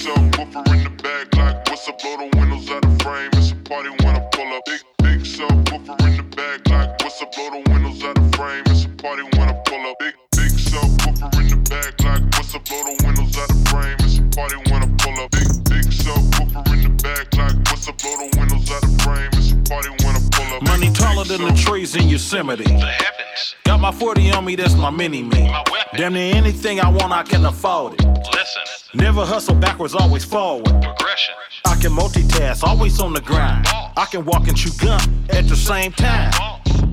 subwoofer in the back, like what's up? Blow the windows out the frame. It's a party when I pull up. Big, big subwoofer in the back, like what's up? Blow the windows out the frame. It's a party when I pull up. Big, big subwoofer in the back, like what's up? Blow the windows out the frame. It's a party when I pull up. Big, big subwoofer in the back, like what's up? Blow the windows out the frame. It's a party when I pull up. Money taller than the trees in Yosemite. The heavens. Got my 40 on me, that's my mini me. Damn near anything I want, I can afford it. Never hustle backwards, always forward. Progression. I can multitask, always on the grind. I can walk and chew gum at the same time.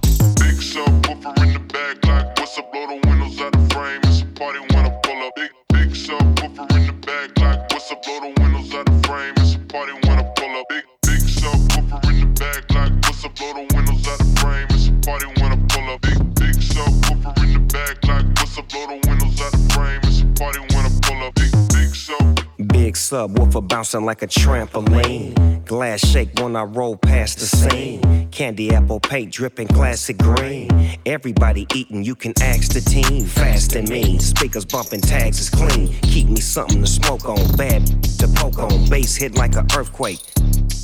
Big subwoofer in the back, like what's up? Blow the windows out the frame. It's a party when I pull up. Big, big subwoofer in the back, like what's up? Blow the windows out the frame. It's a party when I pull up. Big, big subwoofer in the back, like what's up? Blow the windows out the frame. It's a party when Big subwoofer bouncing like a trampoline. Glass shake when I roll past the scene. Candy apple paint dripping classic green. Everybody eating, you can ask the team. Fast and mean, speakers bumping, tags is clean. Keep me something to smoke on, bad to poke on. Bass hit like an earthquake.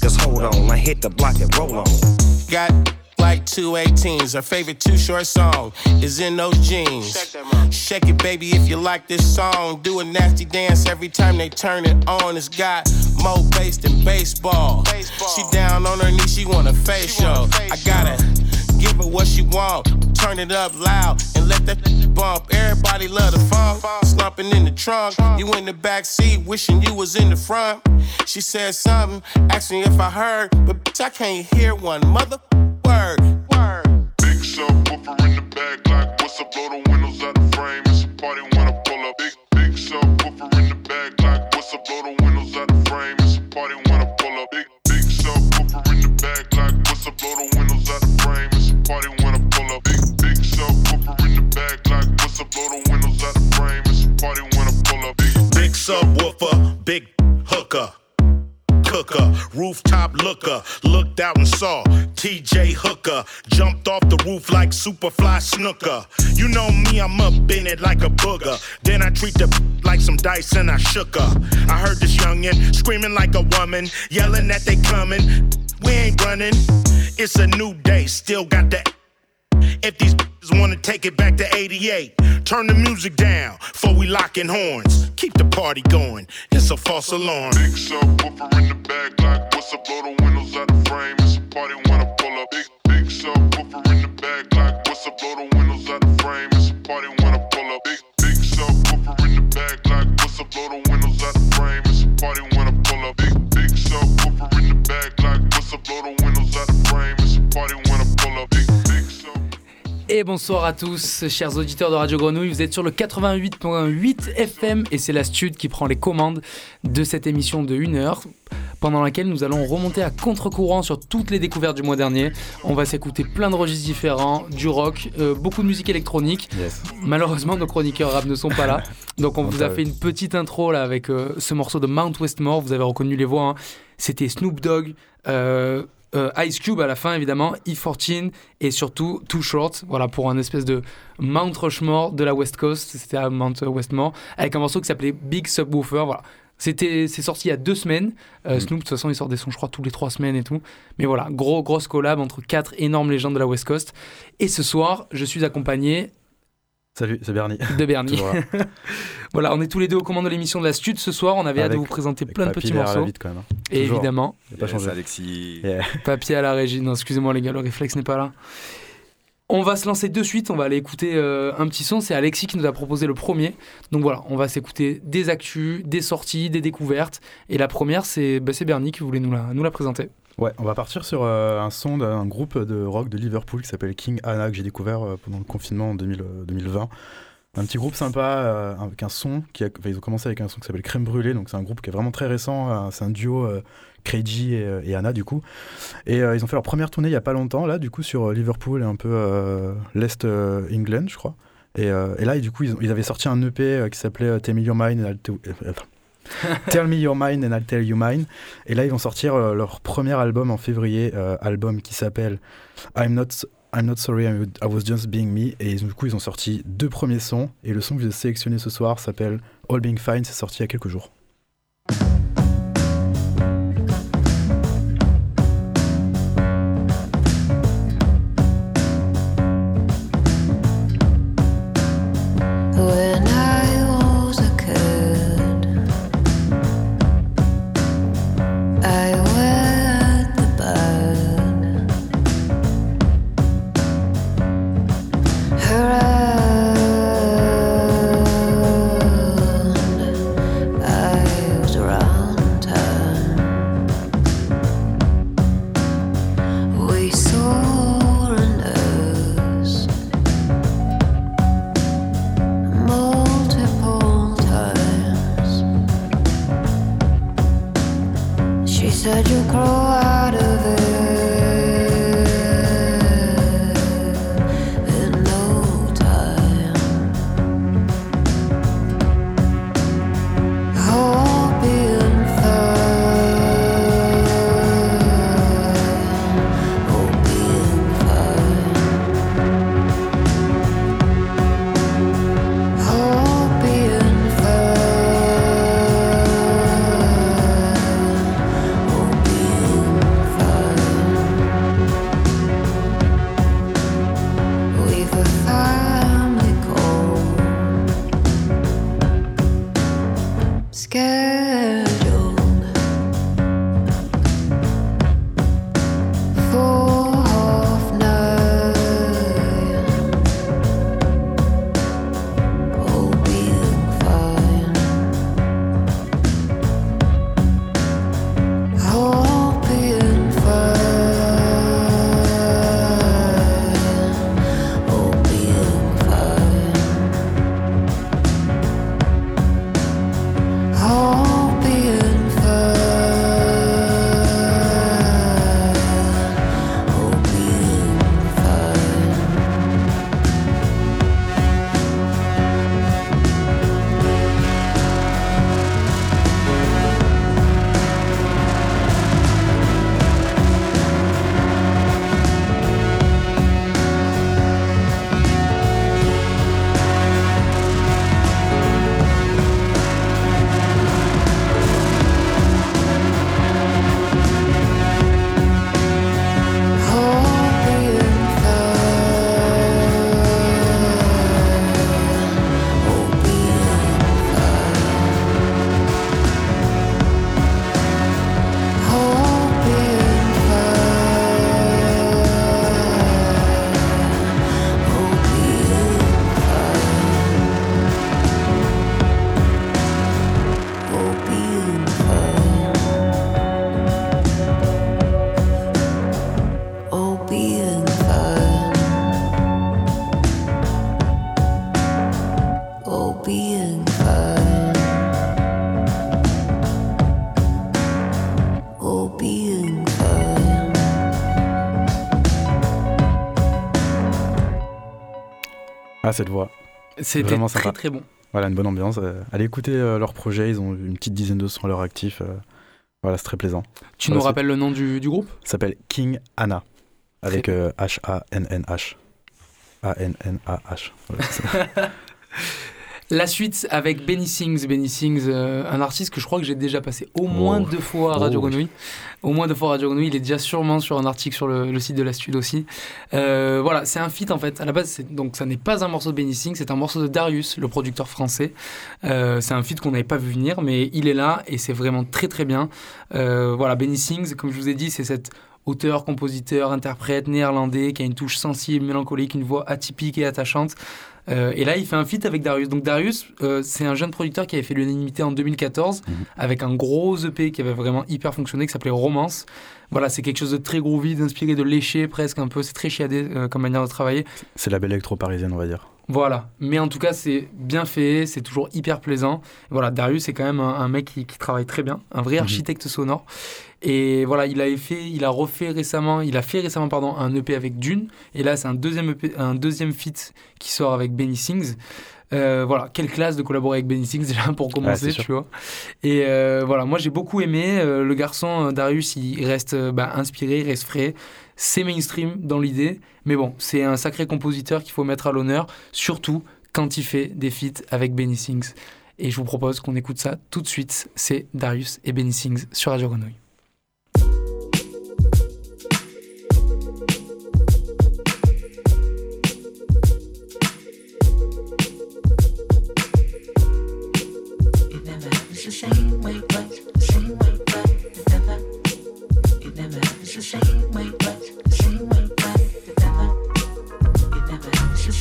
Cause hold on, I hit the block and roll on. Got like two 18s. Her favorite too short song is in those jeans. Shake it, baby, if you like this song. Do a nasty dance every time they turn it on. It's got more bass than baseball. She down on her knees, she want a facial. I gotta give her what she want. Turn it up loud and let that bump. Everybody love the funk. Slumping in the trunk. You in the back seat, wishing you was in the front. She said something, asked me if I heard, but bitch, I can't hear one mother word. Word. Big subwoofer in the back, like what's up? Blow the windows out the frame. It's a party when I pull up. Big, big subwoofer in the back, like what's up? Blow the windows out the frame. It's a party when I pull up. Big, big subwoofer in the back, like what's up? Blow the windows out the frame. It's a party when I pull up. Big, big subwoofer in the back, like what's up? Blow the windows out the frame. It's a party when I pull up. Big, Big subwoofer, big hooker. Rooftop looker, looked out and saw TJ Hooker, jumped off the roof like Superfly Snooker. You know me, I'm up in it like a booger. Then I treat the like some dice and I shook her. I heard this youngin' screaming like a woman, yelling that they coming. We ain't running, it's a new day, still got the if these bitches wanna take it back to 88, turn the music down before we locking horns. Keep the party going. It's a false alarm. big subwoofer in the back, like what's up? Blow the windows out the frame. It's a party when I pull up. Big, big subwoofer in the back, like what's up? Blow the windows out the frame. It's a party when I pull up. Big, big subwoofer in the back, like what's up? Blow the windows out the frame. It's a party when I pull up. Big, big subwoofer in the back, like what's up? Blow the windows out the frame. It's a party Et bonsoir à tous, chers auditeurs de Radio Grenouille. Vous êtes sur le 88.8 FM et c'est la Stud qui prend les commandes de cette émission de 1 heure pendant laquelle nous allons remonter à contre-courant sur toutes les découvertes du mois dernier. On va s'écouter plein de registres différents, du rock, euh, beaucoup de musique électronique. Malheureusement, nos chroniqueurs rap ne sont pas là. Donc on vous a fait une petite intro là avec euh, ce morceau de Mount Westmore. Vous avez reconnu les voix. hein. C'était Snoop Dogg. euh, euh, Ice Cube à la fin évidemment, E14 et surtout Too Short, voilà pour un espèce de Mount Rushmore de la West Coast, c'était à Mount Westmore, avec un morceau qui s'appelait Big Subwoofer, voilà. C'était, c'est sorti il y a deux semaines. Euh, Snoop, de toute façon, il sort des sons, je crois, tous les trois semaines et tout. Mais voilà, gros, grosse collab entre quatre énormes légendes de la West Coast. Et ce soir, je suis accompagné Salut, c'est Bernie. de Bernie. Voilà, on est tous les deux aux commandes de l'émission de la Stud. Ce soir, on avait hâte de vous présenter plein de petits derrière la morceaux. vitre, quand même. hein. Et Toujours. évidemment, Il a pas changé. Alexis. Yeah. Papier à la régie. Non, excusez-moi les gars, le réflexe n'est pas là. On va se lancer de suite, on va aller écouter euh, un petit son. C'est Alexis qui nous a proposé le premier. Donc voilà, on va s'écouter des actus, des sorties, des découvertes. Et la première, c'est bah, c'est Bernie qui voulait nous la, nous la présenter. Ouais, on va partir sur euh, un son d'un groupe de rock de Liverpool qui s'appelle King Anna que j'ai découvert euh, pendant le confinement en 2000, euh, 2020. Un petit groupe sympa avec un son qui ils ont commencé avec un son qui s'appelle Crème Brûlée, donc c'est un groupe qui est vraiment très récent. c'est un duo Kreiji et, et Anna du coup. Et ils ont fait leur première tournée il y a pas longtemps là, du coup sur Liverpool et un peu l'est England, je crois. Et, là, du coup, ils, avaient sorti un EP qui s'appelait Tell Me Your Mind Tell- Me Your Mind and I'll Tell You Mine. Et là, ils vont sortir euh, leur premier album en février, euh, album qui s'appelle I'm Not I'm Not Sorry, I Was Just Being Me. Et du coup, ils ont sorti deux premiers sons. Et le son que je vous ai sélectionné ce soir s'appelle All Being Fine. C'est sorti il y a quelques jours. Cette voix. C'était Vraiment très sympa. très bon. Voilà, une bonne ambiance. Euh, allez écouter euh, leur projet. Ils ont une petite dizaine de sons à leur actif. euh, voilà, c'est très plaisant. Tu Voilà, nous rappelles le nom du, du groupe? Ça s'appelle King Anna. Avec Très H-A-N-N-H. A-N-N-A-H. Voilà, La suite avec Benny Sings. Benny Sings, euh, un artiste que je crois que j'ai déjà passé au moins Oh. deux fois à Radio Oh, oui. Grenouille. Au moins deux fois à Radio Grenouille. Il est déjà sûrement sur un article sur le, le site de la Stud aussi. Euh, voilà, c'est un feat en fait. À la base, c'est- donc ça n'est pas un morceau de Benny Sings, c'est un morceau de Darius, le producteur français. Euh, c'est un feat qu'on n'avait pas vu venir, mais il est là et c'est vraiment très très bien. Euh, voilà, Benny Sings, comme je vous ai dit, c'est cette auteur, compositeur, interprète néerlandais qui a une touche sensible, mélancolique, une voix atypique et attachante. Euh, et là, il fait un feat avec Darius. Donc Darius, euh, c'est un jeune producteur qui avait fait l'unanimité en 2014 Mhm. avec un gros EP qui avait vraiment hyper fonctionné, qui s'appelait Romance. Voilà, c'est quelque chose de très groovy, d'inspiré de léché presque un peu. C'est très chiadé euh, comme manière de travailler. c'est la belle électro parisienne, on va dire. Voilà. Mais en tout cas, c'est bien fait, c'est toujours hyper plaisant. Voilà, Darius, c'est quand même un, mec qui, travaille très bien, un vrai mhm. architecte sonore. Et voilà, il a fait, il a refait récemment, il a fait récemment pardon, un EP avec Dune. Et là, c'est un deuxième EP, un deuxième feat qui sort avec Benny Sings. Euh, voilà, quelle classe de collaborer avec Benny Sings déjà pour commencer, tu vois. Et euh, voilà, moi j'ai beaucoup aimé. Euh, le garçon Darius, il reste bah, inspiré, il reste frais. C'est mainstream dans l'idée. Mais bon, c'est un sacré compositeur qu'il faut mettre à l'honneur, surtout quand il fait des feats avec Benny Sings. Et je vous propose qu'on écoute ça tout de suite. C'est Darius et Benny Sings sur Radio Grenouille.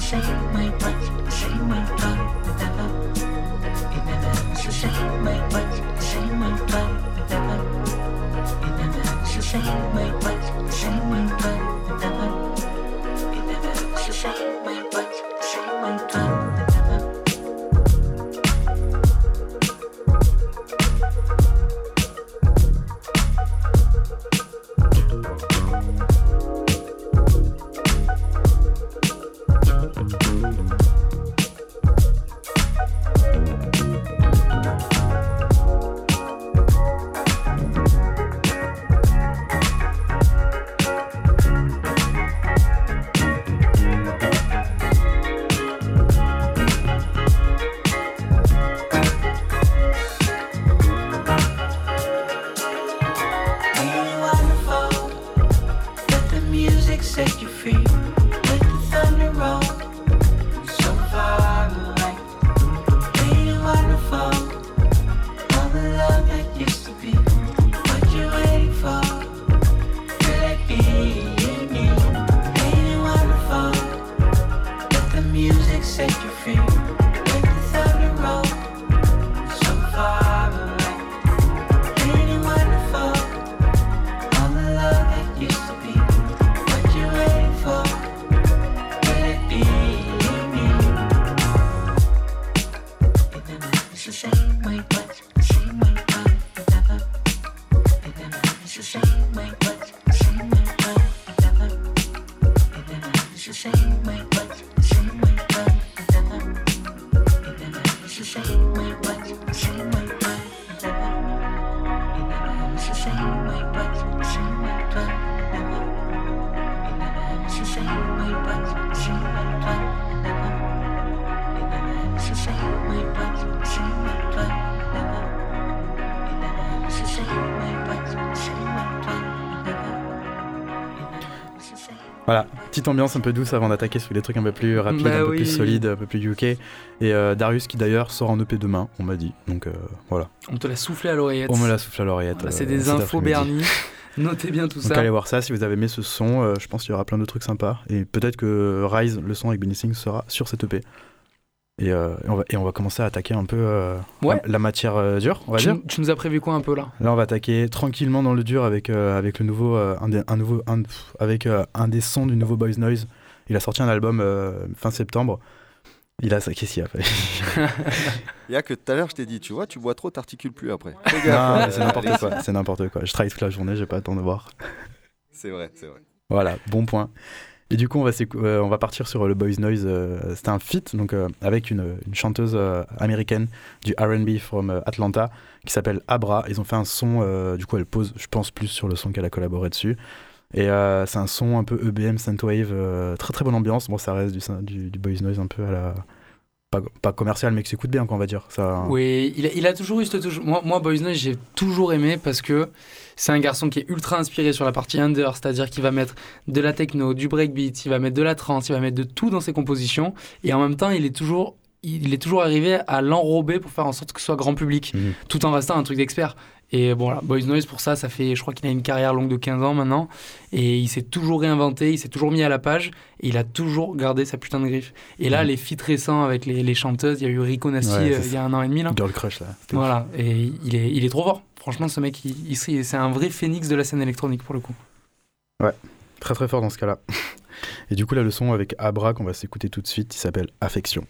so shake my butt, shake my. It never my butt, shake my butt. It never. Petite ambiance un peu douce avant d'attaquer sur des trucs un peu plus rapides, Bah un peu oui. plus solides, un peu plus UK. Et euh, Darius qui d'ailleurs sort en EP demain, on m'a dit. Donc euh, voilà, On te l'a soufflé à l'oreillette. on me la souffle à l'oreillette. Voilà, c'est euh, des infos. Bernie. Notez bien tout Donc ça. allez voir ça si vous avez aimé ce son, je pense qu'il y aura plein de trucs sympas. Et peut-être que Rise, le son avec Benny Singh, sera sur cette EP. Et, euh, et on, va, et on va commencer à attaquer un peu euh, Ouais. la, la matière euh, dure, on va tu, dire. tu nous as prévu quoi un peu là? Là, on va attaquer tranquillement dans le dur avec, euh, avec le nouveau, euh, un, des, un nouveau un, pff, avec euh, un des sons du nouveau Boys Noise. Il a sorti un album euh, fin septembre. Il a ça. Qu'est-ce qu'il a fait? Il y a que tout à l'heure, je t'ai dit, tu vois, tu bois trop, t'articules plus après. Non, C'est n'importe quoi. C'est n'importe quoi. Je travaille toute la journée, j'ai pas le temps de voir. C'est vrai, c'est vrai. Voilà, bon point. Et du coup, on va, euh, partir sur le Boys Noise. euh, C'était un feat donc, euh, avec une, chanteuse euh, américaine du RB from euh, Atlanta qui s'appelle Abra. Ils ont fait un son, euh, du coup, elle pose, je pense, plus sur le son qu'elle a collaboré dessus. Et euh, c'est un son un peu EBM, Synthwave, euh, très très bonne ambiance. Bon, ça reste du, du Boys Noise un peu à la. Pas, pas commercial, mais qui s'écoute bien, quoi, on va dire. Ça, Oui, il a, il a toujours eu ce toujours. Moi, moi Boys j'ai toujours aimé parce que c'est un garçon qui est ultra inspiré sur la partie under, c'est-à-dire qu'il va mettre de la techno, du breakbeat, il va mettre de la trance, il va mettre de tout dans ses compositions, et en même temps, il est toujours, il est toujours arrivé à l'enrober pour faire en sorte que ce soit grand public, Mhm. tout en restant un truc d'expert. Et bon, voilà, Boys Noise, pour ça, ça fait, je crois qu'il a une carrière longue de 15 ans maintenant, et il s'est toujours réinventé, il s'est toujours mis à la page, et il a toujours gardé sa putain de griffe. Et là, les feats récents avec les, les chanteuses, il y a eu Rico Nasty Ouais, euh, il y a un an et demi, là. Girl Crush, là. Voilà, et il est, il est trop fort. Franchement, ce mec, il, il- c'est un vrai phénix de la scène électronique pour le coup. Très très fort dans ce cas-là. Et du coup, la leçon avec Abra qu'on va s'écouter tout de suite, il s'appelle Affection.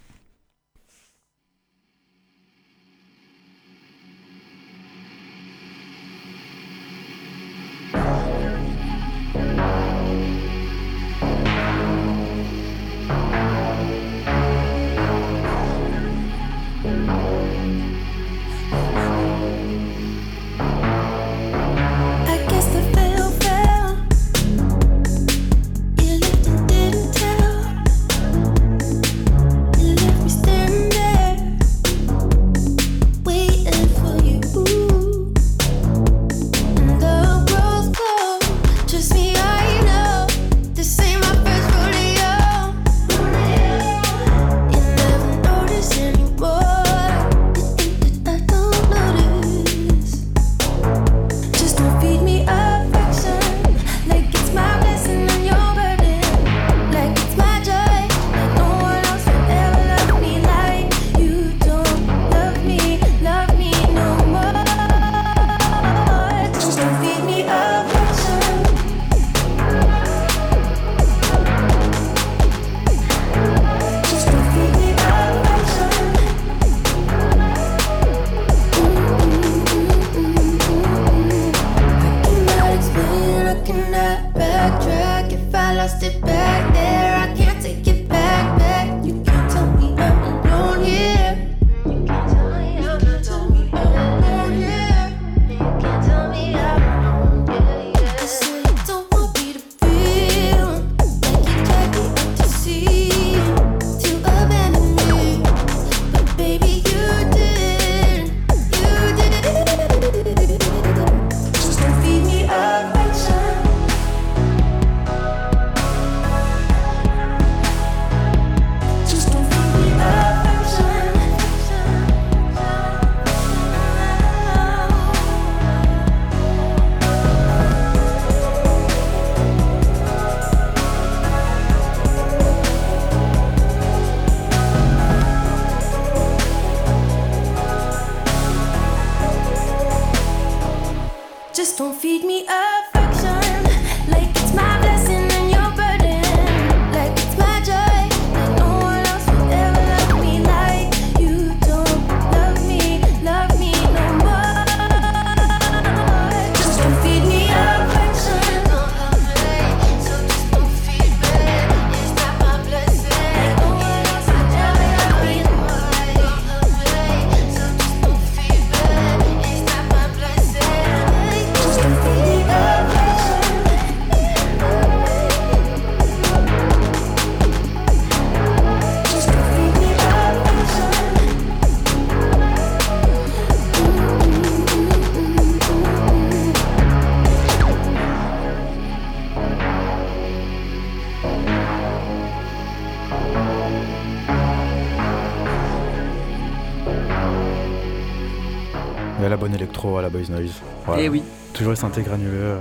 À la Boys Noise. Voilà. Et Eh oui. Toujours les synthés granuleux. euh.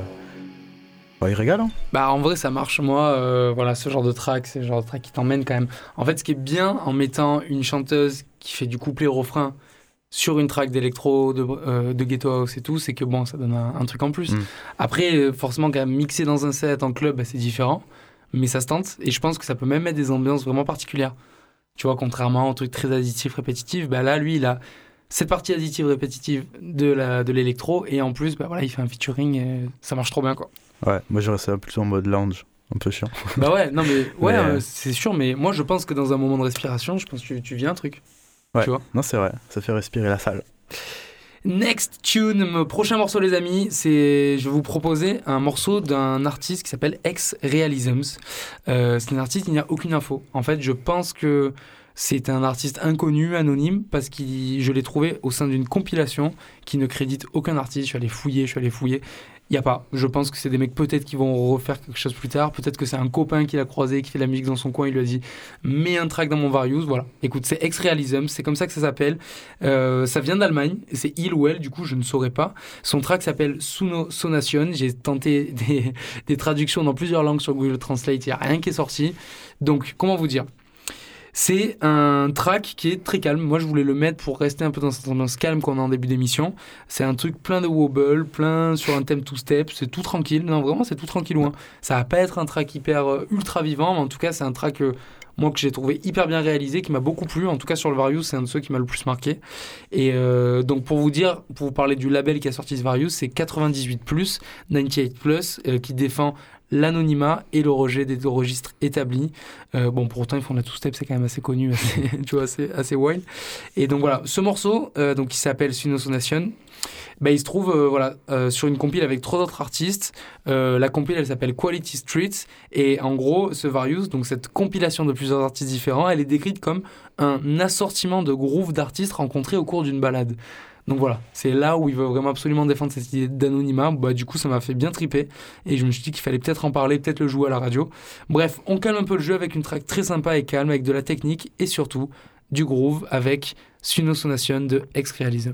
Bah, il régale, hein Bah en vrai ça marche. Moi, euh, voilà, ce genre de track, c'est le genre de track qui t'emmène quand même. En fait, ce qui est bien en mettant une chanteuse qui fait du couplet refrain sur une track d'électro, de, euh, de ghetto house et tout, c'est que bon, ça donne un, un truc en plus. Mm. Après, euh, forcément, quand même, mixer dans un set en club, bah, c'est différent, mais ça se tente. Et je pense que ça peut même mettre des ambiances vraiment particulières. Tu vois, contrairement aux trucs très additifs, répétitifs, bah là, lui, il a cette partie additive répétitive de la de l'électro et en plus, bah voilà, il fait un featuring, et ça marche trop bien quoi. Ouais, moi j'aurais ça plutôt en mode lounge. Un peu chiant. Bah ouais, non mais ouais, Mais, euh, euh, c'est sûr, mais moi je pense que dans un moment de respiration, je pense que tu, tu vis un truc. Ouais. Tu vois Non, c'est vrai. Ça fait respirer la salle. Next tune, mon prochain morceau les amis, c'est je vais vous proposer un morceau d'un artiste qui s'appelle Ex Realisms. Euh, c'est un artiste, il n'y a aucune info. En fait, je pense que c'est un artiste inconnu, anonyme, parce que je l'ai trouvé au sein d'une compilation qui ne crédite aucun artiste. Je suis allé fouiller, je suis allé fouiller. Il n'y a pas. Je pense que c'est des mecs peut-être qui vont refaire quelque chose plus tard. Peut-être que c'est un copain qui l'a croisé, qui fait la musique dans son coin. Il lui a dit Mets un track dans mon Various. Voilà. Écoute, c'est Ex-Realism. C'est comme ça que ça s'appelle. Euh, ça vient d'Allemagne. C'est il ou elle, du coup, je ne saurais pas. Son track s'appelle Suno Sonation. J'ai tenté des, des traductions dans plusieurs langues sur Google Translate. Il n'y a rien qui est sorti. Donc, comment vous dire? C'est un track qui est très calme. Moi, je voulais le mettre pour rester un peu dans cette ambiance calme qu'on a en début d'émission. C'est un truc plein de wobble, plein sur un thème two-step. C'est tout tranquille. Non, vraiment, c'est tout tranquille. Loin. Ça va pas être un track hyper euh, ultra vivant, mais en tout cas, c'est un track euh, moi que j'ai trouvé hyper bien réalisé, qui m'a beaucoup plu. En tout cas, sur le Various, c'est un de ceux qui m'a le plus marqué. Et euh, donc, pour vous dire, pour vous parler du label qui a sorti ce Various, c'est 98 98 euh, qui défend l'anonymat et le rejet des registres établis. Euh, bon, pour autant, ils font la two-step, c'est quand même assez connu, assez, tu vois, assez, assez wild. Et donc voilà, ce morceau, euh, donc, qui s'appelle Sunosonation, bah, il se trouve euh, voilà, euh, sur une compile avec trois autres artistes. La compile, elle s'appelle Quality Streets. Et en gros, ce Various, donc cette compilation de plusieurs artistes différents, elle est décrite comme un assortiment de grooves d'artistes rencontrés au cours d'une balade. Donc voilà, c'est là où il veut vraiment absolument défendre cette idée d'anonymat. Bah, du coup, ça m'a fait bien triper. Et je me suis dit qu'il fallait peut-être en parler, peut-être le jouer à la radio. Bref, on calme un peu le jeu avec une track très sympa et calme, avec de la technique et surtout du groove avec Sunosonation de Ex-Realism.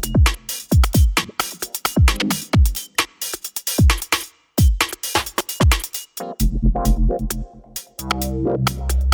Thank you.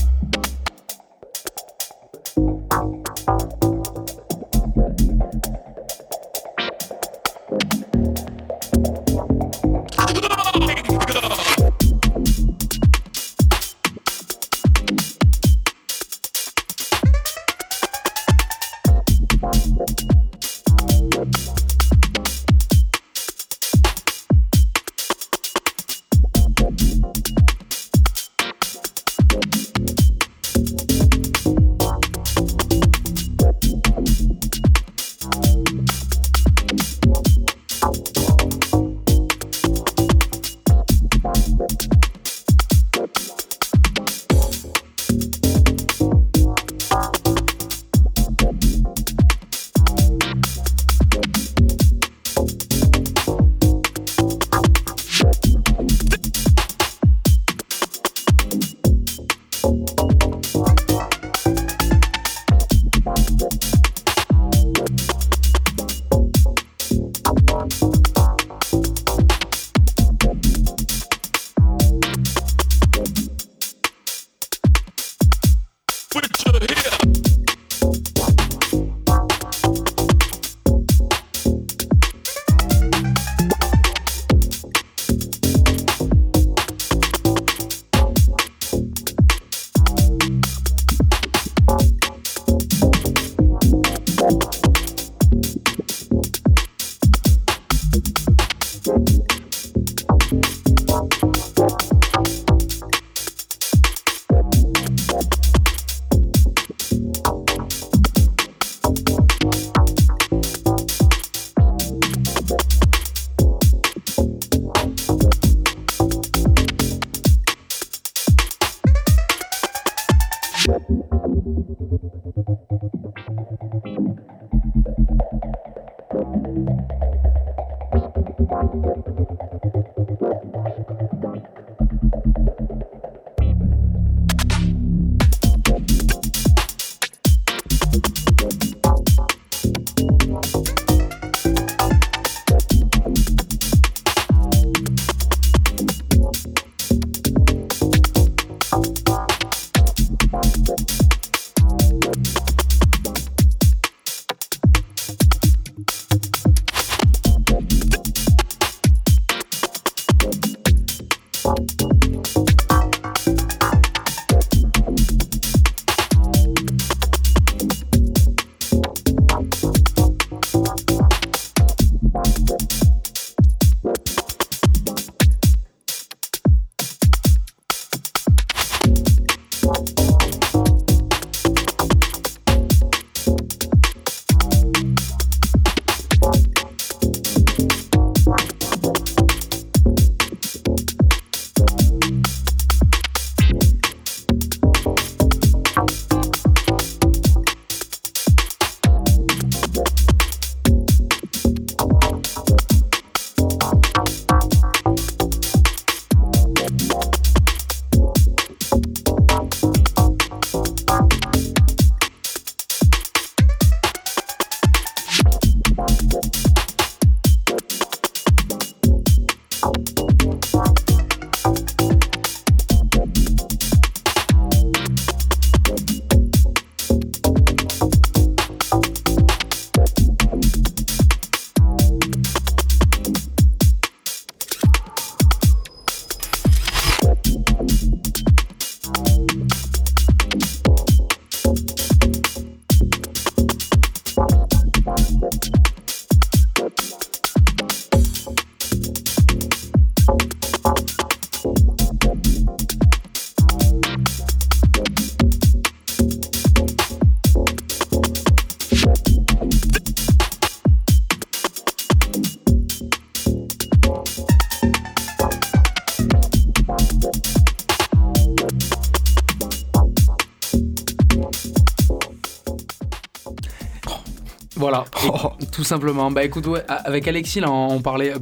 Voilà, Et tout simplement. Bah écoute, ouais, avec Alexis, là, on parlait,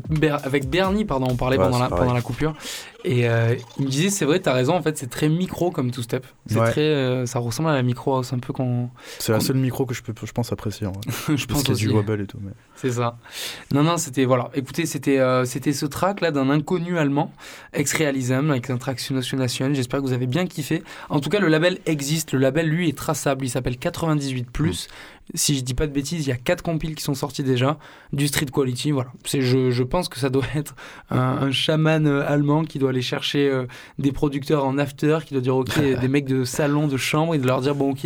avec Bernie, pardon, on parlait Ouais, pendant, la, pareil. pendant la coupure. Et euh, il me disait, c'est vrai, t'as raison, en fait, c'est très micro comme two step. C'est Ouais. très, euh, ça ressemble à la micro house un peu qu'on. C'est la seule micro que je peux, je pense, apprécier. en vrai. je Parce pense qu'il y a aussi. du wobble et tout. Mais... C'est ça. Non, non, c'était voilà. Écoutez, c'était euh, c'était ce track là d'un inconnu allemand, ex-realism, avec un track Nation. J'espère que vous avez bien kiffé. En tout cas, le label existe. Le label, lui, est traçable. Il s'appelle 98. Si je dis pas de bêtises, il y a quatre compiles qui sont sortis déjà. Du street quality, voilà. C'est, je, je pense que ça doit être un, un chaman euh, allemand qui doit aller chercher euh, des producteurs en after, qui doit dire ok, des mecs de salon, de chambre, et de leur dire bon, ok,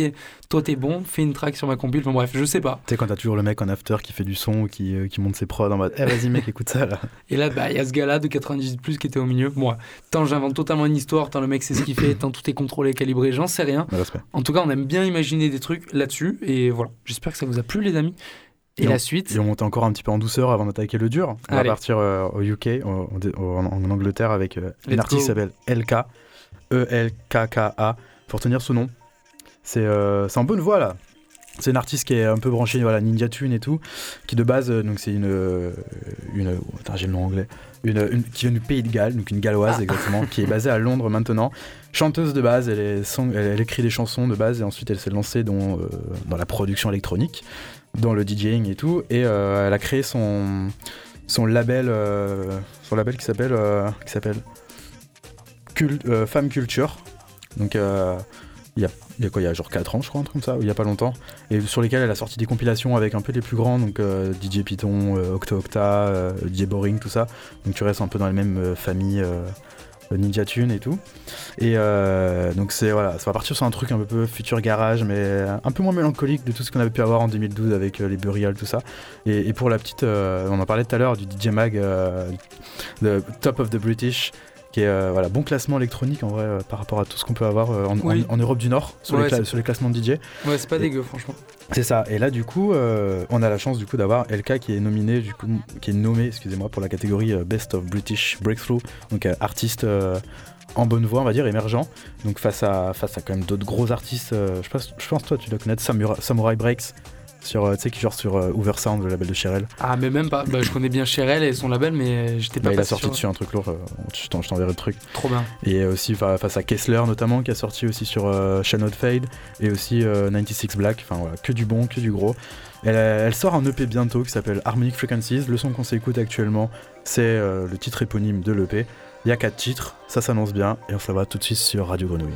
toi t'es bon, fais une track sur ma compile. Enfin bref, je sais pas. Tu sais, quand t'as toujours le mec en after qui fait du son qui, euh, qui monte ses prods en mode Eh, vas-y, mec, écoute ça là. Et là, bah, il y a ce gars-là de 98 plus qui était au milieu. Moi, tant j'invente totalement une histoire, tant le mec sait ce qu'il fait, tant tout est contrôlé, calibré, j'en sais rien. Respect. En tout cas, on aime bien imaginer des trucs là-dessus. Et voilà, j'espère que ça vous a plu, les amis. Et, Et la suite, Et on monte encore un petit peu en douceur avant d'attaquer le dur. On Allez. va partir euh, au UK, au- au- en, en Angleterre, avec euh, une artiste qui s'appelle LK. E E-L-K-K-A. Faut retenir ce nom. C'est en bonne voie là. C'est une artiste qui est un peu branchée voilà, Ninja Tune et tout, qui de base, euh, donc c'est une, euh, une, oh, attends, j'ai le nom anglais, une, une- qui vient du pays de Galles, donc une galloise Ah. exactement, qui est basée à Londres maintenant, chanteuse de base, elle, est song- elle, elle écrit des chansons de base et ensuite elle s'est lancée dans, euh, dans la production électronique, dans le DJing et tout, et euh, elle a créé son, son label, euh, son label qui s'appelle, qui s'appelle Femme Culture, donc il y a il y a quoi, il y a genre 4 ans, je crois, un truc comme ça, il y a pas longtemps, et sur lesquels elle a sorti des compilations avec un peu les plus grands, donc euh, DJ Python, euh, Octa Octa, euh, DJ Boring, tout ça. Donc tu restes un peu dans les mêmes euh, familles euh, Ninja Tune et tout. Et donc c'est voilà, ça va partir sur un truc un peu futur garage, mais un peu moins mélancolique de tout ce qu'on avait pu avoir en 2012 avec les Burial, tout ça. Et, pour la petite, on en parlait tout à l'heure du DJ Mag, le Top of the British qui est euh, voilà, bon classement électronique en vrai euh, par rapport à tout ce qu'on peut avoir euh, en, Oui. en- en Europe du Nord sur, Ouais, les, sur classements de DJ. ouais, c'est pas Et- dégueu, franchement. C'est ça. Et là, du coup, on a la chance du coup d'avoir LK qui est nominé, du coup, qui est nommé, excusez-moi, pour la catégorie Best of British Breakthrough, donc artiste en bonne voie, on va dire, émergent. Donc face à face à quand même d'autres gros artistes. je pense, je pense toi, tu dois connaître Samurai Breaks. Sur, euh, tu sais, qui genre sur euh, Oversound, le label de Cherel. Ah, mais même pas. Bah, je connais bien Cherel et son label, mais j'étais pas Bah, il a sorti dessus un truc lourd, euh, je t'en- je t'enverrai le truc. Trop bien. Et aussi fa- face à Kessler notamment, qui a sorti aussi sur euh, Shannon Fade et aussi euh, 96 Black, enfin voilà, que du bon, que du gros. Elle, elle sort un EP bientôt qui s'appelle Harmonic Frequencies. Le son qu'on s'écoute actuellement, c'est euh, le titre éponyme de l'EP. Il y a quatre titres, ça s'annonce bien, et on se la va tout de suite sur Radio Grenouille.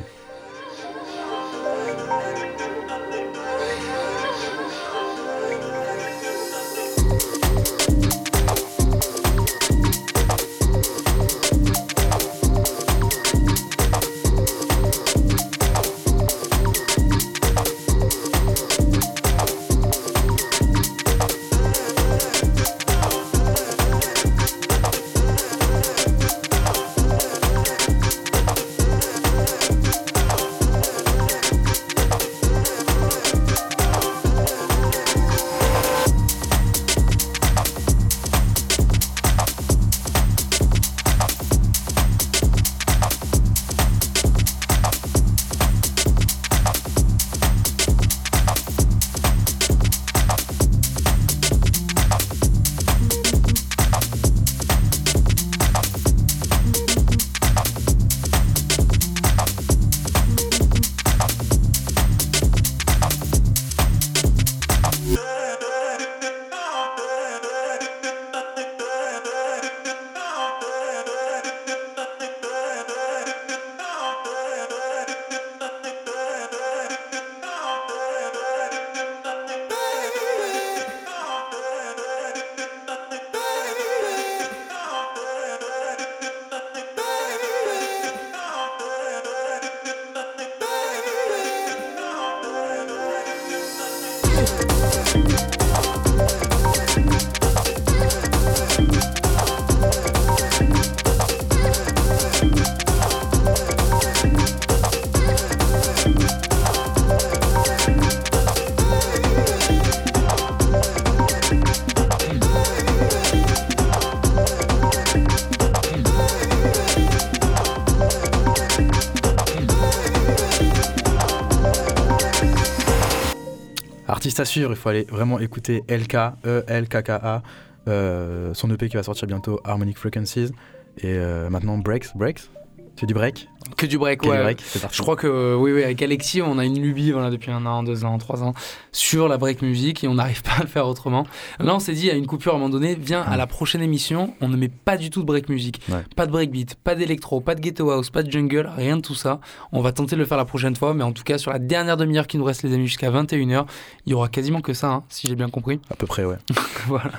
Artiste à suivre, il faut aller vraiment écouter LK, E-L-K-K-A, euh, son EP qui va sortir bientôt, Harmonic Frequencies. Et euh, maintenant, Breaks, Breaks? C'est du break? Que du break, Que du break. Je crois que oui, oui, avec Alexis, on a une lubie voilà, depuis un an, deux ans, trois ans sur la break music et on n'arrive pas à le faire autrement. Là, on s'est dit à une coupure à un moment donné, viens à la prochaine émission, on ne met pas du tout de break music, Ouais. pas de breakbeat, pas d'électro, pas de ghetto house, pas de jungle, rien de tout ça. On va tenter de le faire la prochaine fois, mais en tout cas, sur la dernière demi-heure qui nous reste, les amis, jusqu'à 21h, il y aura quasiment que ça, hein, si j'ai bien compris. À peu près, ouais. voilà.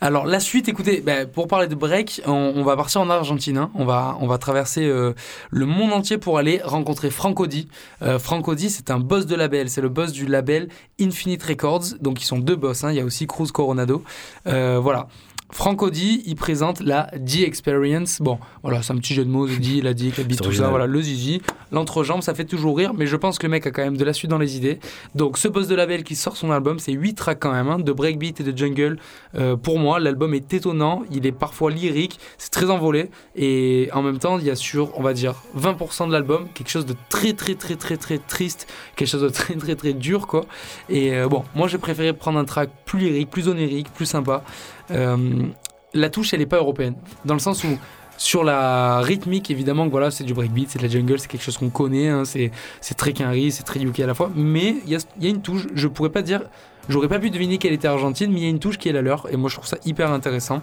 Alors la suite, écoutez, ben, pour parler de break, on, va partir en Argentine. hein. On va traverser euh, le monde entier pour aller rencontrer Franco Di. Euh, Franco Di, c'est un boss de label, c'est le boss du label Infinite Records. Donc ils sont deux boss. hein. Il y a aussi Cruz Coronado. Euh, voilà. Franco Di, il présente la D Experience. Bon, voilà, c'est un petit jeu de mots, D, la D, la C'est tout ça, voilà, le zizi, l'entrejambe, ça fait toujours rire, mais je pense que le mec a quand même de la suite dans les idées. Donc, ce boss de label qui sort son album, c'est 8 tracks quand même, hein, de breakbeat et de jungle. Euh, pour moi, l'album est étonnant, il est parfois lyrique, c'est très envolé, et en même temps, il y a sur, on va dire, 20% de l'album, quelque chose de très, très, très, très, très triste, quelque chose de très, très, très dur, quoi. Et euh, bon, moi, j'ai préféré prendre un track plus lyrique, plus onérique, plus sympa. Euh, la touche, elle n'est pas européenne, dans le sens où sur la rythmique, évidemment, voilà, c'est du breakbeat, c'est de la jungle, c'est quelque chose qu'on connaît, hein, c'est très Quinry, c'est très UK à la fois, mais il y a, y a une touche, je pourrais pas dire, j'aurais pas pu deviner qu'elle était argentine, mais il y a une touche qui est la leur, et moi je trouve ça hyper intéressant.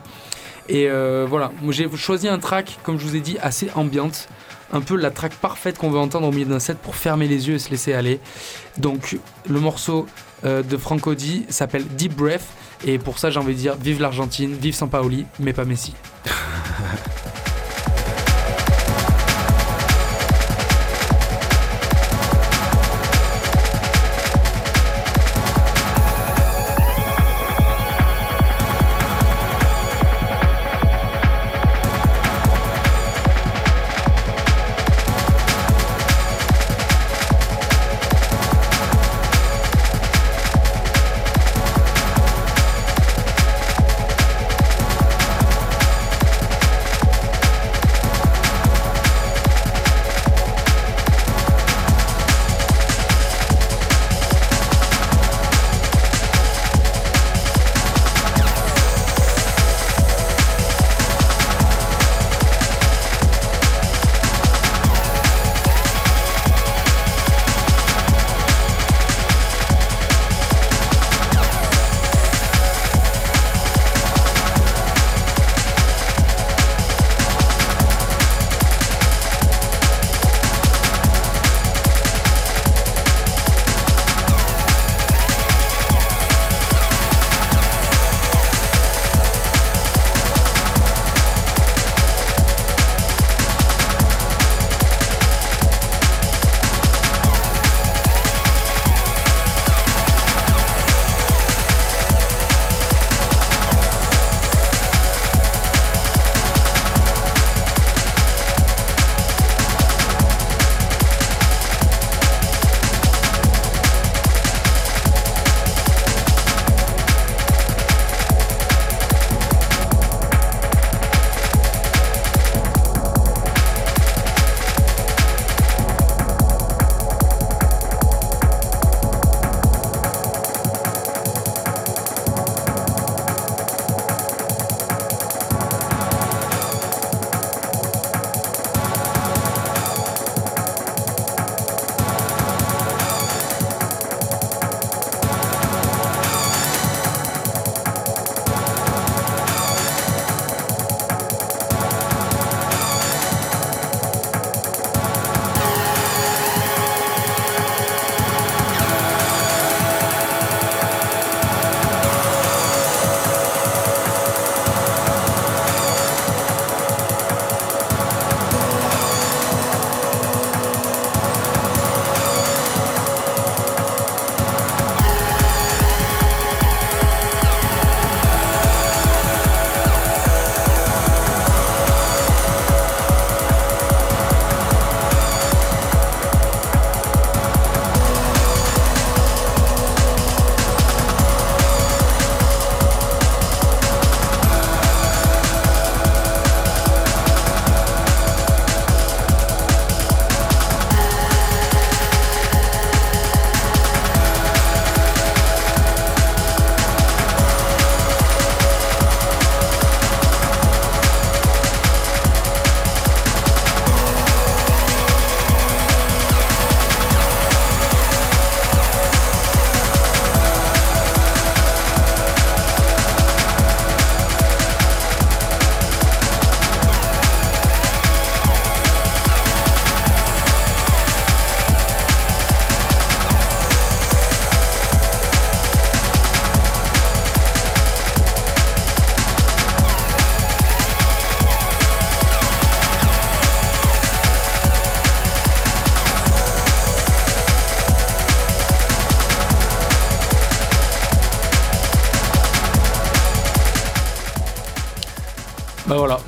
Et euh, voilà, j'ai choisi un track, comme je vous ai dit, assez ambiante, un peu la track parfaite qu'on veut entendre au milieu d'un set pour fermer les yeux et se laisser aller. Donc le morceau euh, de Franco Di s'appelle Deep Breath, et pour ça j'ai envie de dire vive l'Argentine, vive Sampaoli, mais pas Messi.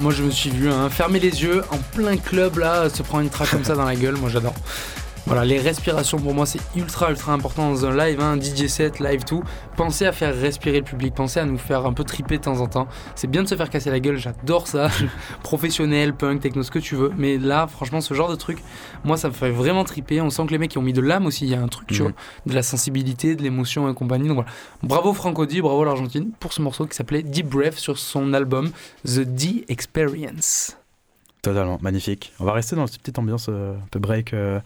moi je me suis vu hein, fermer les yeux en plein club là, se prendre une track comme ça dans la gueule, moi j'adore. Voilà, les respirations pour moi c'est ultra ultra important dans un live, un DJ set, live tout. Pensez à faire respirer le public, pensez à nous faire un peu triper de temps en temps. C'est bien de se faire casser la gueule, j'adore ça. Professionnel, punk, techno, ce que tu veux. Mais là, franchement, ce genre de truc, moi ça me fait vraiment triper. On sent que les mecs ils ont mis de l'âme aussi, il y a un truc, tu Mhm. vois, de la sensibilité, de l'émotion et compagnie. Donc voilà. Bravo Franco D, bravo l'Argentine pour ce morceau qui s'appelait Deep Breath sur son album The D Experience. Totalement, magnifique. On va rester dans cette petite ambiance euh, un peu break, euh,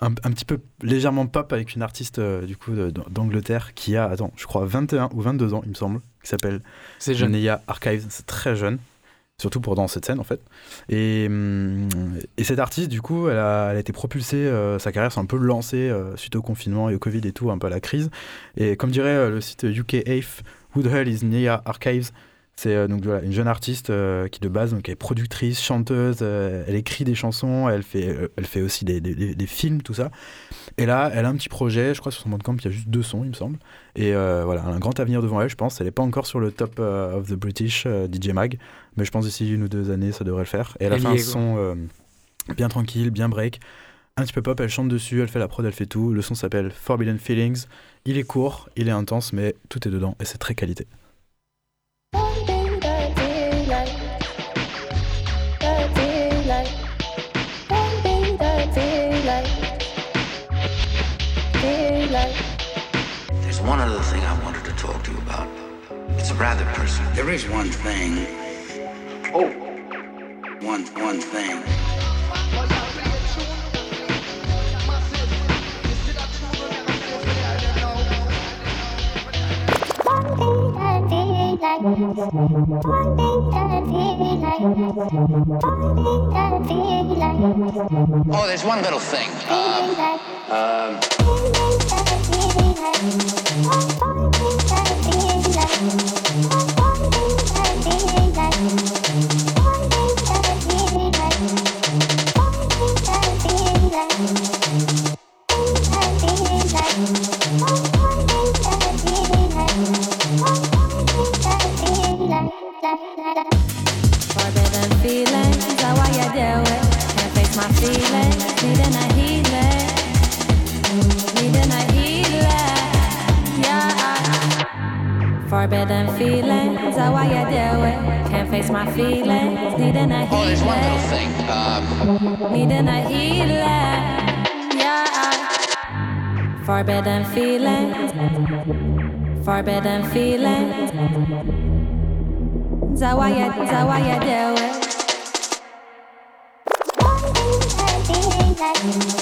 un, un petit peu légèrement pop avec une artiste euh, du coup d'Angleterre qui a, attends, je crois 21 ou 22 ans, il me semble, qui s'appelle. Neya Archives. C'est très jeune, surtout pour dans cette scène en fait. Et, hum, et cette artiste, du coup, elle a, elle a été propulsée, euh, sa carrière s'est un peu lancée euh, suite au confinement et au Covid et tout, un peu à la crise. Et comme dirait le site UK AFE, Who the hell is Neya Archives c'est euh, donc voilà, une jeune artiste euh, qui de base donc, est productrice, chanteuse, euh, elle écrit des chansons, elle fait, elle fait aussi des, des- films, tout ça. Et là, elle a un petit projet, je crois sur son bandcamp, il y a juste deux sons, il me semble. Et voilà, elle a un grand avenir devant elle, je pense. Elle n'est pas encore sur le top of the British DJ Mag, mais je pense d'ici une ou deux années, ça devrait le faire. Et elle a fait un son bien tranquille, bien break, un petit peu pop, elle chante dessus, elle fait la prod, elle fait tout. Le son s'appelle Forbidden Feelings. Il est court, il est intense, mais tout est dedans et c'est très qualité. There's one other thing I wanted to talk to you about. It's rather personal. There is one thing. Oh, one one thing. Like, one thing that I like, one thing that I like, Oh, there's one little thing. did like. Forbidden feelings, how I you do it? Can't face my feelings, needing a Oh, there's one little thing. Um, needing a healing, yeah. Forbidden feelings, forbidden feelings. Is that why you, is that why you do it?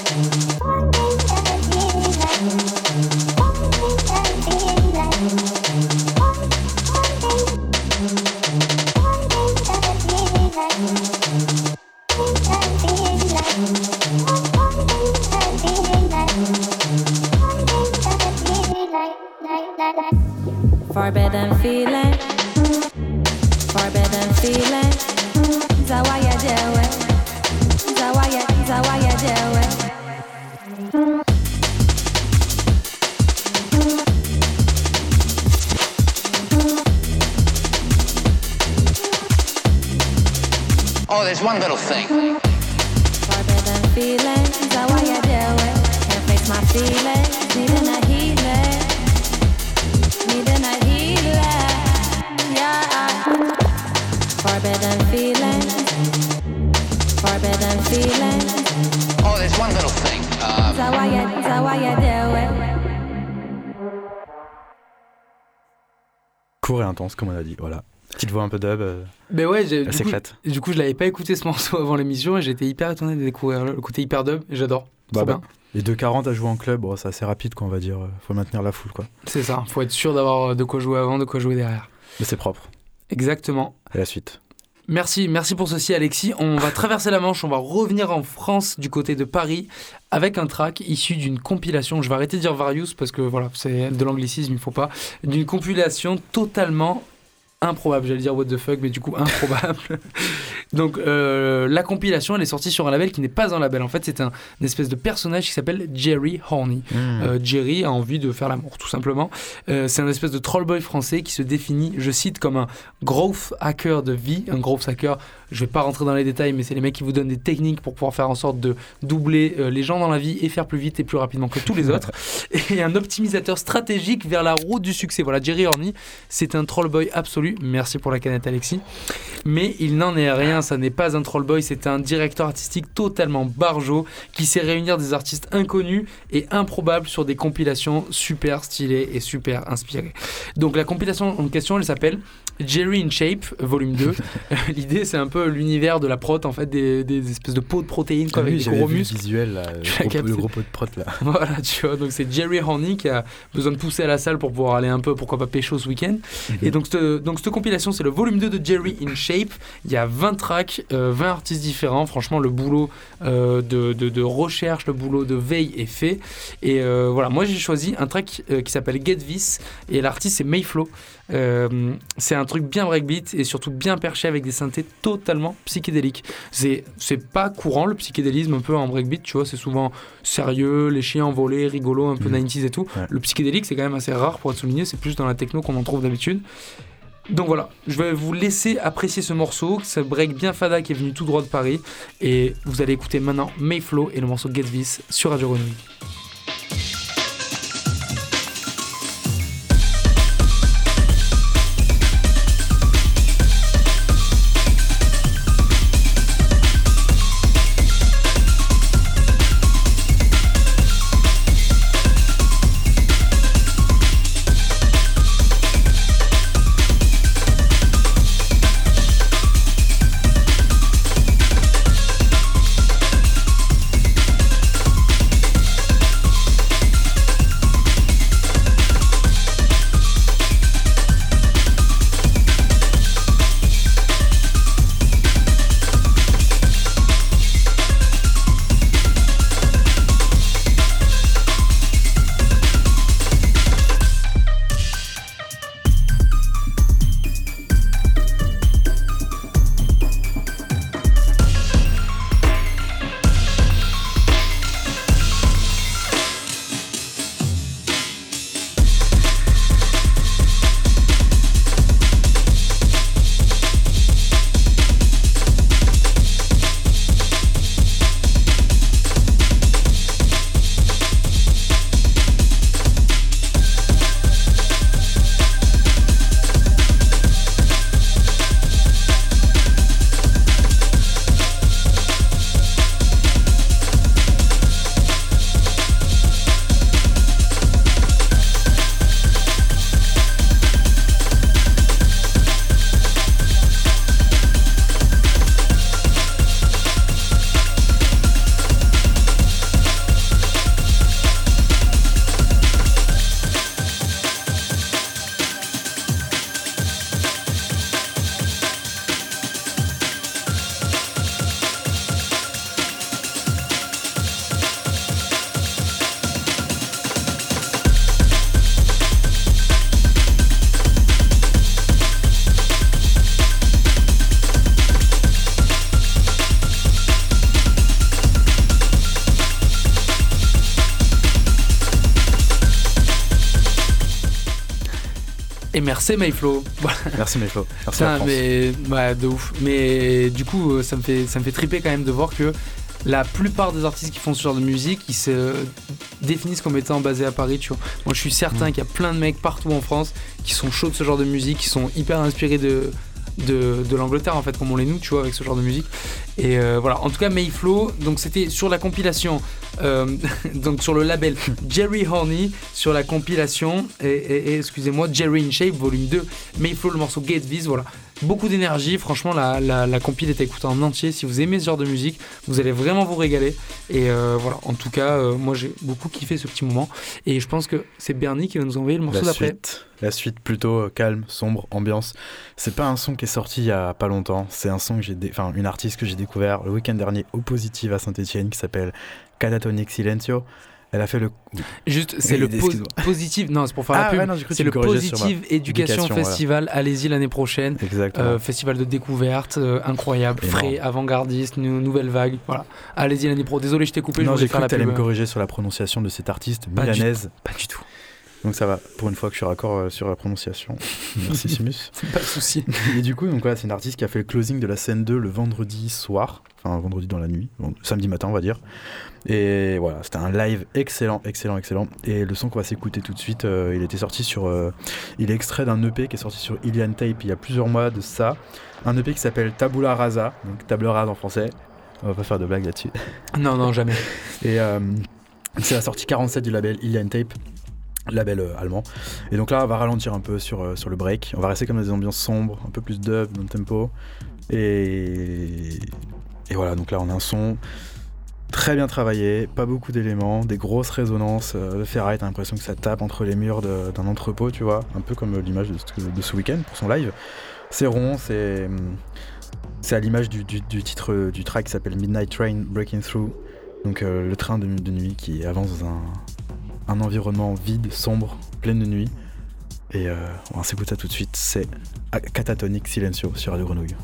Court et intense, comme on a dit. Voilà. Petite voix un peu dub. euh, Mais ouais, j'ai- Elle du coup, s'éclate. du coup, je l'avais pas écouté ce morceau avant l'émission et j'étais hyper étonné de découvrir le côté hyper dub et j'adore. Bah, bah, bien. Les 2,40 à jouer en club, bon, c'est assez rapide, quoi, on va dire. euh, Faut maintenir la foule, quoi. C'est ça, faut être sûr d'avoir de quoi jouer avant, de quoi jouer derrière. Mais c'est propre. Exactement. Et la suite. Merci, merci pour ceci Alexis. On va traverser la Manche, on va revenir en France du côté de Paris avec un track issu d'une compilation. Je vais arrêter de dire Various parce que voilà, c'est de l'anglicisme, il faut pas. D'une compilation totalement improbable. J'allais dire what the fuck, mais du coup improbable. Donc euh, la compilation, elle est sortie sur un label qui n'est pas un label. En fait, c'est un une espèce de personnage qui s'appelle Jerry Horny. Hmm. Euh, Jerry a envie de faire l'amour, tout simplement. Euh, c'est un espèce de troll boy français qui se définit, je cite, comme un growth hacker de vie. Un growth hacker, je vais pas rentrer dans les détails, mais c'est les mecs qui vous donnent des techniques pour pouvoir faire en sorte de doubler les gens dans la vie et faire plus vite et plus rapidement que tous les autres. et un optimisateur stratégique vers la route du succès. Voilà, Jerry Horny, c'est un troll boy Merci pour la canette, Alexis. Mais il n'en est rien, ça n'est pas un troll boy, c'est un directeur artistique totalement barjot qui sait réunir des artistes inconnus et improbables sur des compilations super stylées et super inspirées. Donc la compilation en question, elle s'appelle Jerry in Shape, volume 2. L'idée, c'est un peu l'univers de la prot, en fait, des, des espèces de pots de protéines quoi, Ah oui, des gros vu le muscles. visuel, là, le gros, le gros pot de prot là. Voilà, tu vois, donc c'est Jerry Horny qui a besoin de pousser à la salle pour pouvoir aller un peu, pourquoi pas pécho ce week-end. Et donc, cette, donc cette compilation, c'est le volume 2 de Jerry in Shape. Il y a 20 tracks, euh, 20 artistes différents. Franchement, le boulot euh, de, de- de recherche, le boulot de veille est fait. Et euh, voilà, moi j'ai choisi un track euh, qui s'appelle Get This et l'artiste c'est Mayflow. Euh, c'est un truc bien breakbeat et surtout bien perché avec des synthés totalement psychédéliques. C'est c'est pas courant le psychédélisme un peu en breakbeat, tu vois, c'est souvent sérieux, les chiens envolés, rigolo, un peu Mhm. 90s et tout. Ouais. Le psychédélique c'est quand même assez rare pour être souligné, c'est plus dans la techno qu'on en trouve d'habitude. Donc voilà, je vais vous laisser apprécier ce morceau, ce break bien fada qui est venu tout droit de Paris. Et vous allez écouter maintenant Mayflow et le morceau Get This sur Radio Grenouille. Mayflow. Merci Mayflow. Merci mais ouais, de ouf. Mais du coup, euh, ça me fait ça me fait triper quand même de voir que la plupart des artistes qui font ce genre de musique, ils se définissent comme étant basés à Paris, tu vois. Moi, je suis certain Mm. qu'il y a plein de mecs partout en France qui sont chauds de ce genre de musique, qui sont hyper inspirés de de, de l'Angleterre en fait comme on l'est nous tu vois avec ce genre de musique et euh, voilà en tout cas Mayflow donc c'était sur la compilation euh, donc sur le label Jerry Horny sur la compilation et, excusez-moi Jerry in Shape volume 2 Mayflow le morceau Gate Vis voilà beaucoup d'énergie. Franchement la, la, la compile est à écouter en entier. Si vous aimez ce genre de musique vous allez vraiment vous régaler. Et euh, voilà. En tout cas euh, moi j'ai beaucoup kiffé ce petit moment. Et je pense que c'est Bernie qui va nous envoyer le morceau La d'après. suite, la suite plutôt euh, calme, sombre, ambiance. C'est pas un son qui est sorti il y a pas longtemps. C'est un son que j'ai, enfin une artiste que j'ai découvert le week-end dernier au Positive à Saint-Etienne qui s'appelle Catatonic Silencio. Elle a fait le. Juste, c'est le po- positif. Non, c'est pour faire Ah la pub. ouais, c'est le Education éducation, voilà. Festival. Allez-y l'année prochaine. Exactement. Euh, festival de découverte, euh, incroyable, Énorme. frais, avant-gardiste, nou- nouvelle vague. Voilà. Allez-y l'année pro. Désolé, je t'ai coupé. non, j'ai cru que t'allais me corriger sur la prononciation de cette artiste Pas du milanaise. Pas du tout. Donc ça va, pour une fois que je suis raccord euh, sur la prononciation. Merci Simus. Pas de souci. Et du coup, donc voilà, c'est une artiste qui a fait le closing de la scène 2 le vendredi soir, enfin vendredi dans la nuit, bon, samedi matin on va dire. Et voilà, c'était un live excellent, excellent, excellent. Et le son qu'on va s'écouter tout de suite, euh, il était sorti sur, euh, il est extrait d'un EP qui est sorti sur Ilian Tape il y a plusieurs mois de ça, un EP qui s'appelle Tabula Rasa, donc table rase en français. On va pas faire de blague là-dessus. Non, non, jamais. Et euh, c'est la sortie 47 du label Ilian Tape, label euh, allemand. Et donc là, on va ralentir un peu sur, euh, sur le break. On va rester comme dans des ambiances sombres, un peu plus dub, dans le tempo. Et, et voilà, donc là, on a un son très bien travaillé, pas beaucoup d'éléments, des grosses résonances. Euh, le ferraille, t'as l'impression que ça tape entre les murs d'un entrepôt, tu vois, un peu comme euh, l'image de, ce- week-end pour son live. C'est rond, c'est. hum, C'est à l'image du, titre euh, du track qui s'appelle Midnight Train Breaking Through. Donc le train de, nuit qui avance dans un, environnement vide, sombre, plein de nuit. Et euh, on va s'écouter ça tout de suite. C'est Catatonic Silencio sur Radio Grenouille.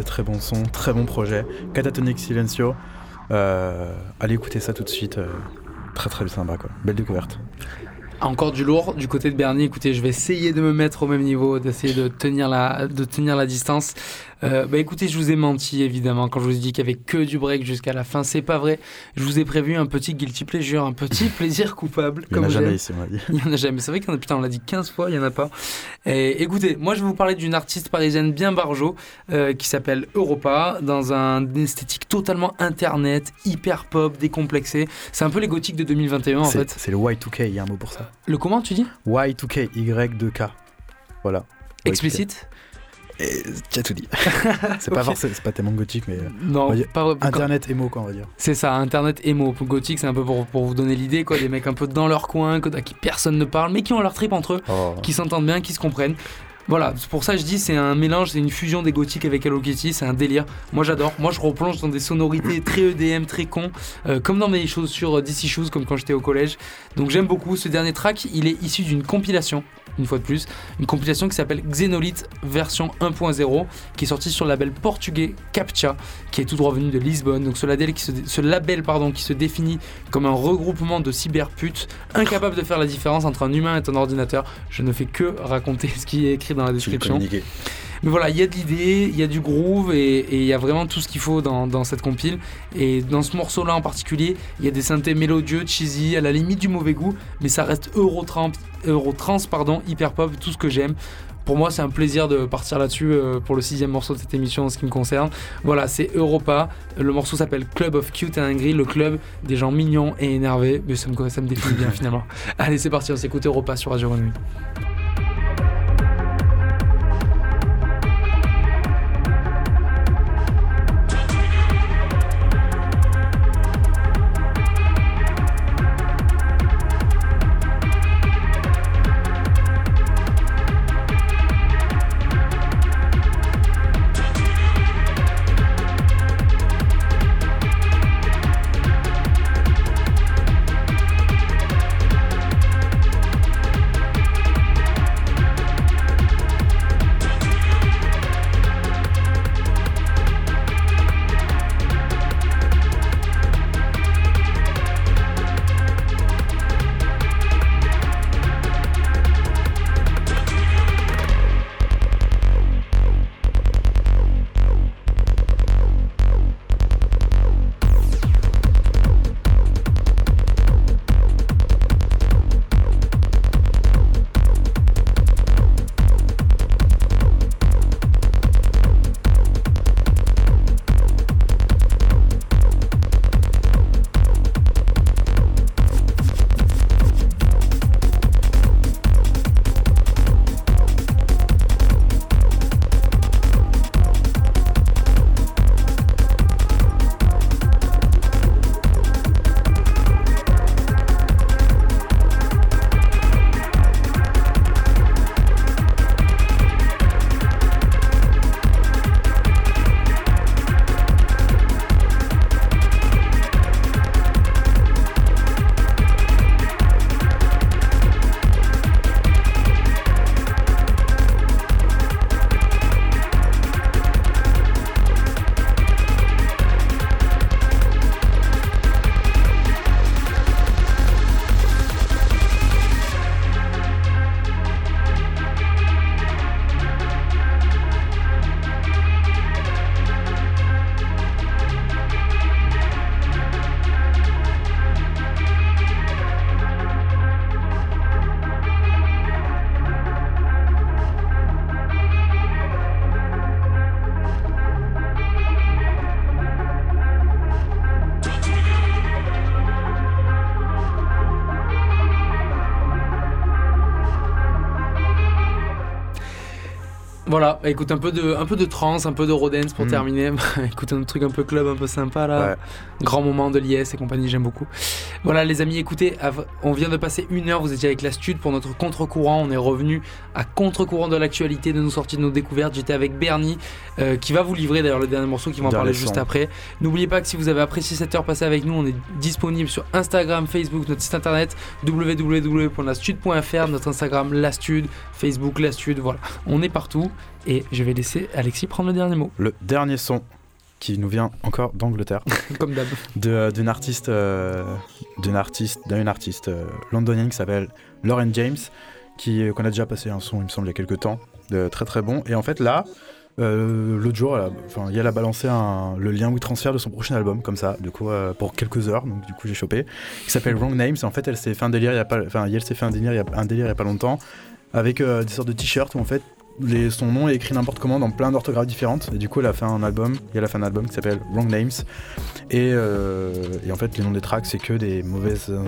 Très bon son, très bon projet. Catatonic Silencio. Euh, allez écouter ça tout de suite. euh, très très sympa quoi. Belle découverte. Encore du lourd du côté de Bernie. Écoutez, je vais essayer de me mettre au même niveau, d'essayer de tenir la, de tenir la distance. Euh, bah écoutez, je vous ai menti évidemment quand je vous ai dit qu'il y avait que du break jusqu'à la fin. C'est pas vrai. Je vous ai prévu un petit guilty pleasure, un petit plaisir coupable. Il y en comme a jamais ici, on m'a dit. Il y en a jamais. C'est vrai qu'on a, putain, on l'a dit 15 fois, il y en a pas. Et écoutez, moi je vais vous parler d'une artiste parisienne bien barjo euh, qui s'appelle Europa, dans un esthétique totalement internet, hyper pop, décomplexé. C'est un peu les gothiques de 2021 en fait. c'est le Y2K, il y a un mot pour ça. Le comment tu dis? Y2K, Y2K. Voilà. Explicite? Tu as tout dit. c'est pas forcément, c'est pas tellement gothique, mais. on Non, dire pas. Internet émo, quoi, on va dire. C'est ça, Internet émo. Gothique, c'est un peu pour, pour vous donner l'idée, quoi. Des mecs un peu dans leur coin, à qui personne ne parle, mais qui ont leur trip entre eux, Oh. qui s'entendent bien, qui se comprennent. Voilà, pour ça je dis c'est un mélange, c'est une fusion des gothiques avec Hello Kitty, c'est un délire. Moi j'adore. Moi je replonge dans des sonorités très EDM, très con, euh, comme dans mes chaussures euh, DC Shoes, comme quand j'étais au collège. Donc j'aime beaucoup. Ce dernier track, il est issu d'une compilation, une fois de plus, une compilation qui s'appelle Xenolith version 1.0, qui est sortie sur le label portugais Captcha, qui est tout droit venu de Lisbonne. Donc ce label qui se, ce label, pardon, qui se définit comme un regroupement de cyberputes, incapable de faire la différence entre un humain et un ordinateur. Je ne fais que raconter ce qui est écrit dans la description. Mais voilà, il y a de l'idée, il y a du groove et il y a vraiment tout ce qu'il faut dans, dans cette compile. Et dans ce morceau-là en particulier, il y a des synthés mélodieux, cheesy, à la limite du mauvais goût, mais ça reste Eurotrans, Eurotrans pardon, hyper pop, tout ce que j'aime. Pour moi, c'est un plaisir de partir là-dessus euh, pour le sixième morceau de cette émission en ce qui me concerne. Voilà, c'est Europa. Le morceau s'appelle Club of Cute and Angry, le club des gens mignons et énervés. Mais ça me, ça me définit bien finalement. Allez, c'est parti, on s'écoute Europa sur Radio Grenouille. Écoute un peu de, un peu de trance, un peu de rodance pour Mm. terminer. écoute un truc un peu club, un peu sympa là. Ouais. Grand moment de l'IS et compagnie, j'aime beaucoup. Voilà les amis, écoutez, on vient de passer une heure, vous étiez avec la Stud pour notre contre-courant. On est revenu à contre-courant de l'actualité, de nos sorties, de nos découvertes. J'étais avec Bernie euh, qui va vous livrer d'ailleurs le dernier morceau, qui va en parler juste après. N'oubliez pas que si vous avez apprécié cette heure passée avec nous, on est disponible sur Instagram, Facebook, notre site internet www.lastud.fr, notre Instagram Lastud, Facebook Lastud, voilà. On est partout et je vais laisser Alexis prendre le dernier mot, Le dernier son qui nous vient encore d'Angleterre, comme d'hab. d'une artiste, euh, d'une artiste, d'une artiste euh, londonienne qui s'appelle Lauren James, qui qu'on a déjà passé un son, il me semble, il y a quelques temps, de très très bon. Et en fait là, euh, l'autre jour, elle a, enfin, elle a balancé un- le lien WeTransfer de son prochain album, comme ça, du coup, euh, pour quelques heures. Donc du coup, j'ai chopé. Qui s'appelle Wrong Names. Et en fait, elle s'est fait un délire, il y a pas, enfin, elle s'est fait un délire, il y a un délire il y a pas longtemps, avec euh, des sortes de t-shirts où en fait. Les, son nom est écrit n'importe comment dans plein d'orthographes différentes et du coup elle a fait un album elle a fait un album qui s'appelle Wrong Names et, euh, et en fait les noms des tracks c'est que des mauvaises euh,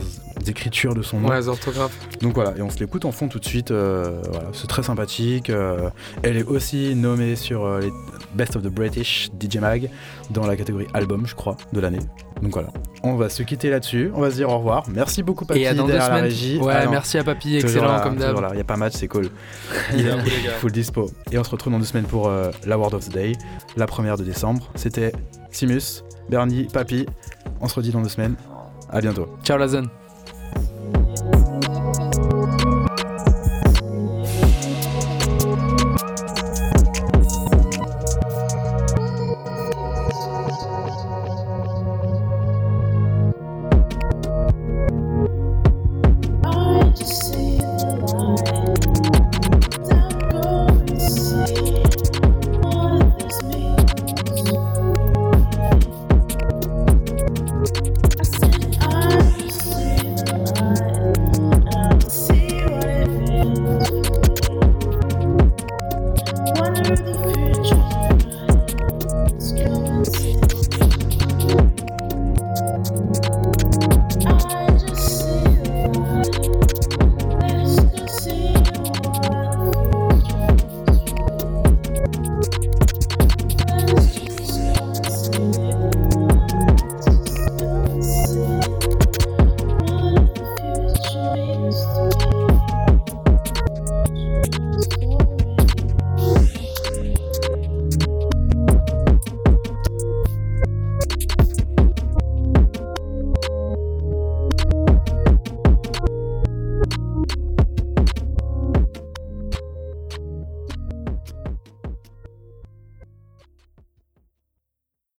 écritures de son nom Ouais, les orthographes. donc voilà, et on se l'écoute en fond tout de suite. euh, voilà, c'est très sympathique. euh, elle est aussi nommée sur euh, les Best of the British DJ Mag dans la catégorie album, je crois, de l'année. Donc voilà, on va se quitter là-dessus. On va se dire au revoir. Merci beaucoup, Papy, Et à dans deux la semaines. régie. Ouais, Ah non, merci à Papy, excellent là, comme d'hab. Il n'y a pas match, c'est cool. Il est full dispo. Et on se retrouve dans deux semaines pour euh, la Word of the Day, la première de décembre. C'était Simus, Bernie, Papy. On se redit dans deux semaines. À bientôt. Ciao la.